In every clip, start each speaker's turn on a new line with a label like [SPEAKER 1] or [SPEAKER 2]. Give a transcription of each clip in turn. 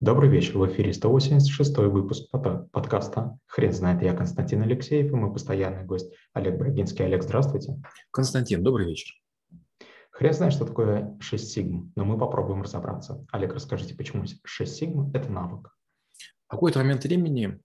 [SPEAKER 1] Добрый вечер, в эфире 186 выпуск подкаста «Хрен знает». Я Константин Алексеев и мой постоянный гость Олег Брагинский. Олег, здравствуйте.
[SPEAKER 2] Константин, добрый вечер.
[SPEAKER 1] Хрен знает, что такое 6 сигм, но мы попробуем разобраться. Олег, расскажите, почему 6 сигм – это навык?
[SPEAKER 2] В какой-то момент времени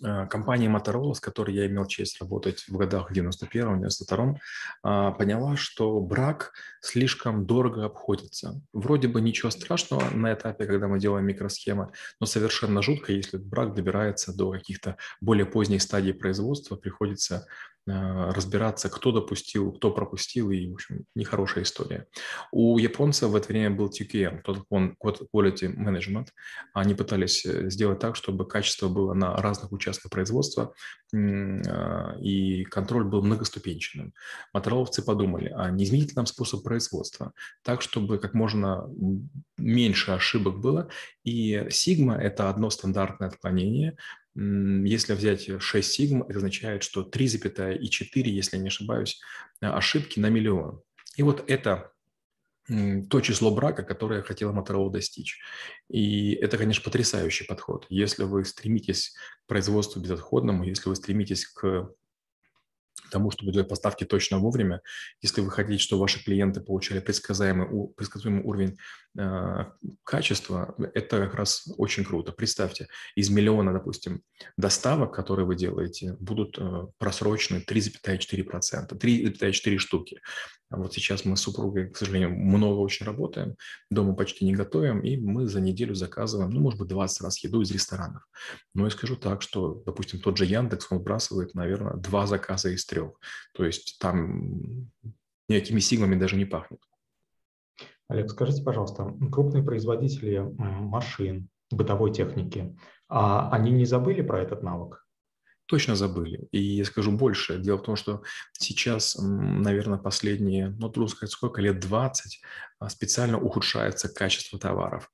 [SPEAKER 2] компания Motorola, с которой я имел честь работать в годах 91-92, а, поняла, что брак слишком дорого обходится. Вроде бы ничего страшного на этапе, когда мы делаем микросхемы, но совершенно жутко, если брак добирается до каких-то более поздних стадий производства, приходится Э, разбираться, кто допустил, кто пропустил, и, в общем, нехорошая история. У японцев в это время был TQM, Quality Management. Они пытались э, сделать так, чтобы качество было на разных участках производства, э, и контроль был многоступенчатым. Мотороловцы подумали, а не изменить ли нам способ производства так, чтобы как можно меньше ошибок было, и сигма – это одно стандартное отклонение, если взять 6 сигм, это означает, что 3,4, если я не ошибаюсь, э, ошибки на миллион. И вот это то число брака, которое хотела Motorola достичь. И это, конечно, потрясающий подход. Если вы стремитесь к производству безотходному, если вы стремитесь к тому, чтобы делать поставки точно вовремя. Если вы хотите, чтобы ваши клиенты получали предсказуемый, предсказуемый уровень э, качества, это как раз очень круто. Представьте, из миллиона, допустим, доставок, которые вы делаете, будут э, просрочены 3,4%, 3,4 штуки. А вот сейчас мы с супругой, к сожалению, много очень работаем, дома почти не готовим, и мы за неделю заказываем, ну, может быть, 20 раз еду из ресторанов. Но я скажу так, что, допустим, тот же Яндекс, он выбрасывает, наверное, два заказа из трех. То есть там никакими сигмами даже не пахнет.
[SPEAKER 1] Олег, скажите, пожалуйста, крупные производители машин, бытовой техники, а они не забыли про этот навык?
[SPEAKER 2] Точно забыли. И я скажу больше. Дело в том, что сейчас, наверное, последние, ну, трудно сказать, сколько, лет 20 а, специально ухудшается качество товаров.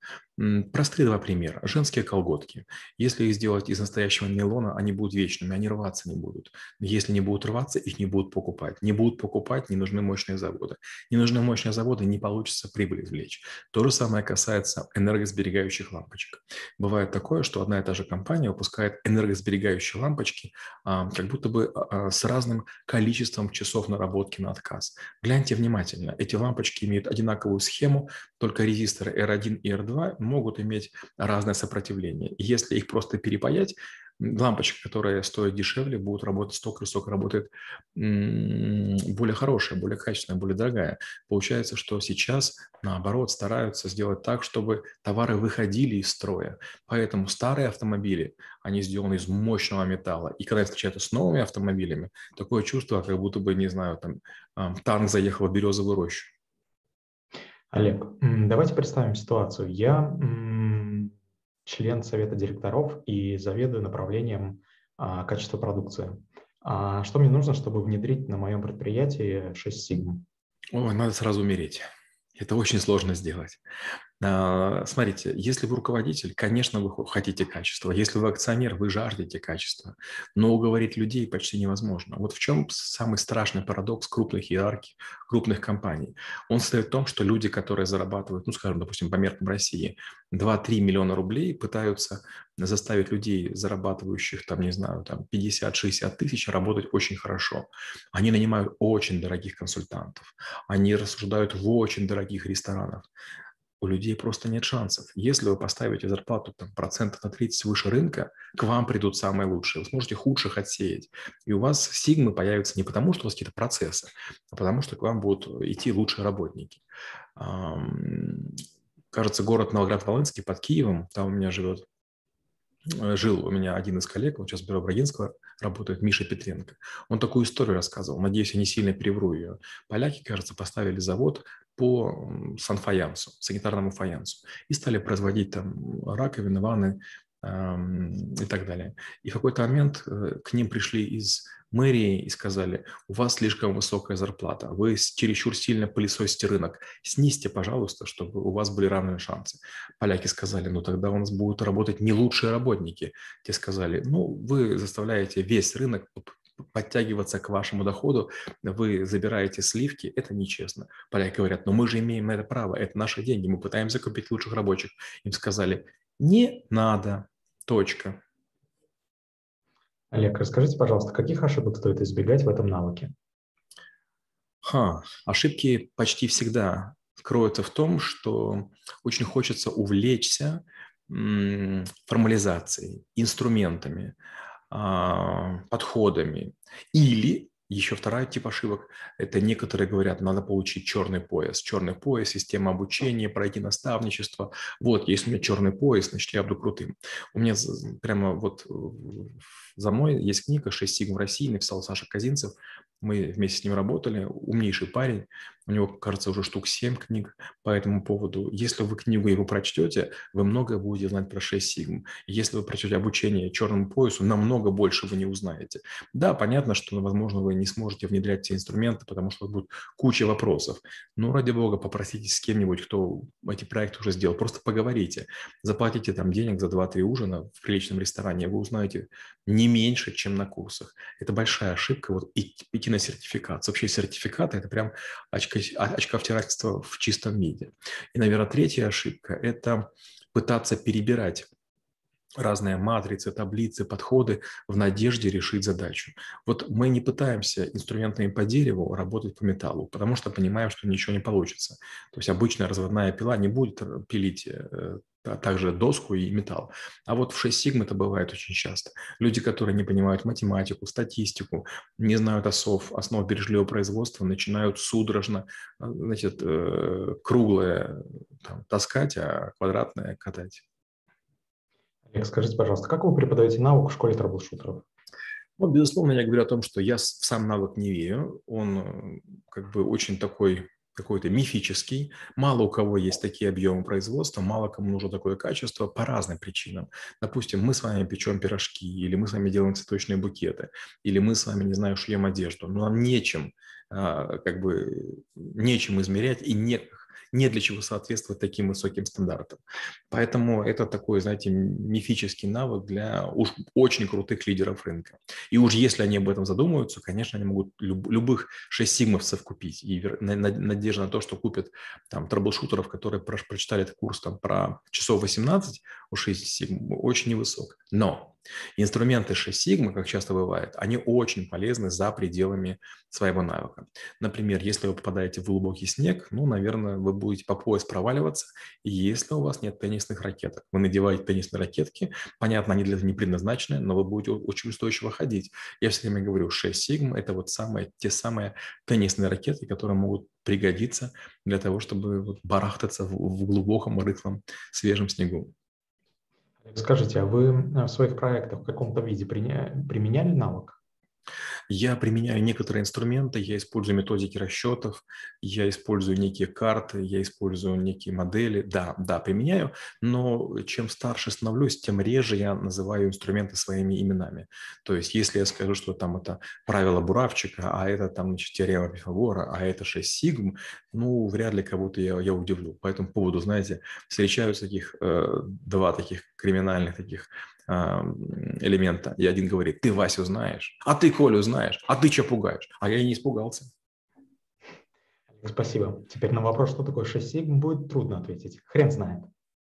[SPEAKER 2] Простые два примера. Женские колготки. Если их сделать из настоящего нейлона, они будут вечными, они рваться не будут. Если не будут рваться, их не будут покупать. Не будут покупать, не нужны мощные заводы. Не нужны мощные заводы, не получится прибыль извлечь. То же самое касается энергосберегающих лампочек. Бывает такое, что одна и та же компания выпускает энергосберегающие лампочки а, как будто бы а, с разным количеством часов наработки на отказ. Гляньте внимательно. Эти лампочки имеют одинаковую одинаковую схему, только резисторы R1 и R2 могут иметь разное сопротивление. Если их просто перепаять, лампочка, которая стоит дешевле, будет работать столько, сколько работает более хорошая, более качественная, более дорогая. Получается, что сейчас, наоборот, стараются сделать так, чтобы товары выходили из строя. Поэтому старые автомобили, они сделаны из мощного металла. И когда встречаются с новыми автомобилями, такое чувство, как будто бы, не знаю, там танк заехал в березовую рощу.
[SPEAKER 1] Олег, давайте представим ситуацию. Я член совета директоров и заведую направлением а, качества продукции. А что мне нужно, чтобы внедрить на моем предприятии 6 сигм?
[SPEAKER 2] Ой, надо сразу умереть. Это очень сложно сделать. А, смотрите, если вы руководитель, конечно, вы хотите качества. Если вы акционер, вы жаждете качества. Но уговорить людей почти невозможно. Вот в чем самый страшный парадокс крупных иерархий, крупных компаний. Он состоит в том, что люди, которые зарабатывают, ну, скажем, допустим, по меркам России, 2-3 миллиона рублей, пытаются заставить людей, зарабатывающих, там, не знаю, там 50-60 тысяч, работать очень хорошо. Они нанимают очень дорогих консультантов. Они рассуждают в очень дорогих ресторанах у людей просто нет шансов. Если вы поставите зарплату там, процентов на 30 выше рынка, к вам придут самые лучшие. Вы сможете худших отсеять. И у вас сигмы появятся не потому, что у вас какие-то процессы, а потому что к вам будут идти лучшие работники. Кажется, город Новоград-Волынский под Киевом, там у меня живет жил у меня один из коллег, он сейчас в бюро Брагинского работает, Миша Петренко. Он такую историю рассказывал, надеюсь, я не сильно перевру ее. Поляки, кажется, поставили завод по санфаянсу, санитарному фаянсу, и стали производить там раковины, ванны эм, и так далее. И в какой-то момент э, к ним пришли из мэрии и сказали, у вас слишком высокая зарплата, вы чересчур сильно пылесосите рынок, снизьте, пожалуйста, чтобы у вас были равные шансы. Поляки сказали, ну тогда у нас будут работать не лучшие работники. Те сказали, ну вы заставляете весь рынок подтягиваться к вашему доходу, вы забираете сливки, это нечестно. Поляки говорят, но мы же имеем на это право, это наши деньги, мы пытаемся купить лучших рабочих. Им сказали, Не надо. Точка.
[SPEAKER 1] Олег, расскажите, пожалуйста, каких ошибок стоит избегать в этом навыке?
[SPEAKER 2] Ха, ошибки почти всегда кроются в том, что очень хочется увлечься формализацией, инструментами, а, подходами или еще вторая тип ошибок – это некоторые говорят, надо получить черный пояс. Черный пояс, система обучения, пройти наставничество. Вот, если у меня черный пояс, значит, я буду крутым. У меня прямо вот за мной есть книга «Шесть сигм в России», написал Саша Казинцев. Мы вместе с ним работали, умнейший парень. У него, кажется, уже штук 7 книг по этому поводу. Если вы книгу его прочтете, вы многое будете знать про 6 сигм. Если вы прочтете обучение черному поясу, намного больше вы не узнаете. Да, понятно, что, возможно, вы не сможете внедрять те инструменты, потому что будет куча вопросов. Но, ради бога, попросите с кем-нибудь, кто эти проекты уже сделал. Просто поговорите. Заплатите там денег за 2-3 ужина в приличном ресторане. Вы узнаете не меньше, чем на курсах. Это большая ошибка. Вот идти на сертификат. Вообще сертификаты – это прям очко, очковтирательство в чистом виде. И, наверное, третья ошибка – это пытаться перебирать разные матрицы, таблицы, подходы в надежде решить задачу. Вот мы не пытаемся инструментами по дереву работать по металлу, потому что понимаем, что ничего не получится. То есть обычная разводная пила не будет пилить э, а также доску и металл. А вот в 6 сигм это бывает очень часто. Люди, которые не понимают математику, статистику, не знают осов, основ бережливого производства, начинают судорожно а, значит, э, круглое там, таскать, а квадратное катать.
[SPEAKER 1] Олег, скажите, пожалуйста, как вы преподаете навык в школе трэблшутеров?
[SPEAKER 2] Ну, безусловно, я говорю о том, что я в сам навык не верю. Он э, как бы очень такой какой-то мифический. Мало у кого есть такие объемы производства, мало кому нужно такое качество по разным причинам. Допустим, мы с вами печем пирожки, или мы с вами делаем цветочные букеты, или мы с вами, не знаю, шьем одежду. Но нам нечем, а, как бы, нечем измерять и не, не для чего соответствовать таким высоким стандартам. Поэтому это такой, знаете, мифический навык для уж очень крутых лидеров рынка. И уж если они об этом задумаются, конечно, они могут люб, любых 6 сигмовцев купить. И надежда на то, что купят там трэблшутеров, которые прочитали этот курс там, про часов 18 у 6 сигм, очень невысок. Но Инструменты 6 Sigma, как часто бывает, они очень полезны за пределами своего навыка. Например, если вы попадаете в глубокий снег, ну, наверное, вы будете по пояс проваливаться, если у вас нет теннисных ракеток. Вы надеваете теннисные ракетки, понятно, они для этого не предназначены, но вы будете очень устойчиво ходить. Я все время говорю, 6 Sigma – это вот самые, те самые теннисные ракеты, которые могут пригодиться для того, чтобы вот барахтаться в, в глубоком, рыхлом, свежем снегу.
[SPEAKER 1] Скажите, а вы э, в своих проектах в каком-то виде применяли навык?
[SPEAKER 2] Я применяю некоторые инструменты, я использую методики расчетов, я использую некие карты, я использую некие модели. Да, да, применяю, но чем старше становлюсь, тем реже я называю инструменты своими именами. То есть если я скажу, что там это правило Буравчика, а это там значит, теорема Пифагора, а это 6 сигм, ну, вряд ли кого-то я, я удивлю. По этому поводу, знаете, встречаются таких, э, два таких криминальных таких элемента. И один говорит, ты Васю знаешь, а ты Колю знаешь, а ты что пугаешь? А я и не испугался.
[SPEAKER 1] Спасибо. Теперь на вопрос, что такое 6 сигм, будет трудно ответить. Хрен знает.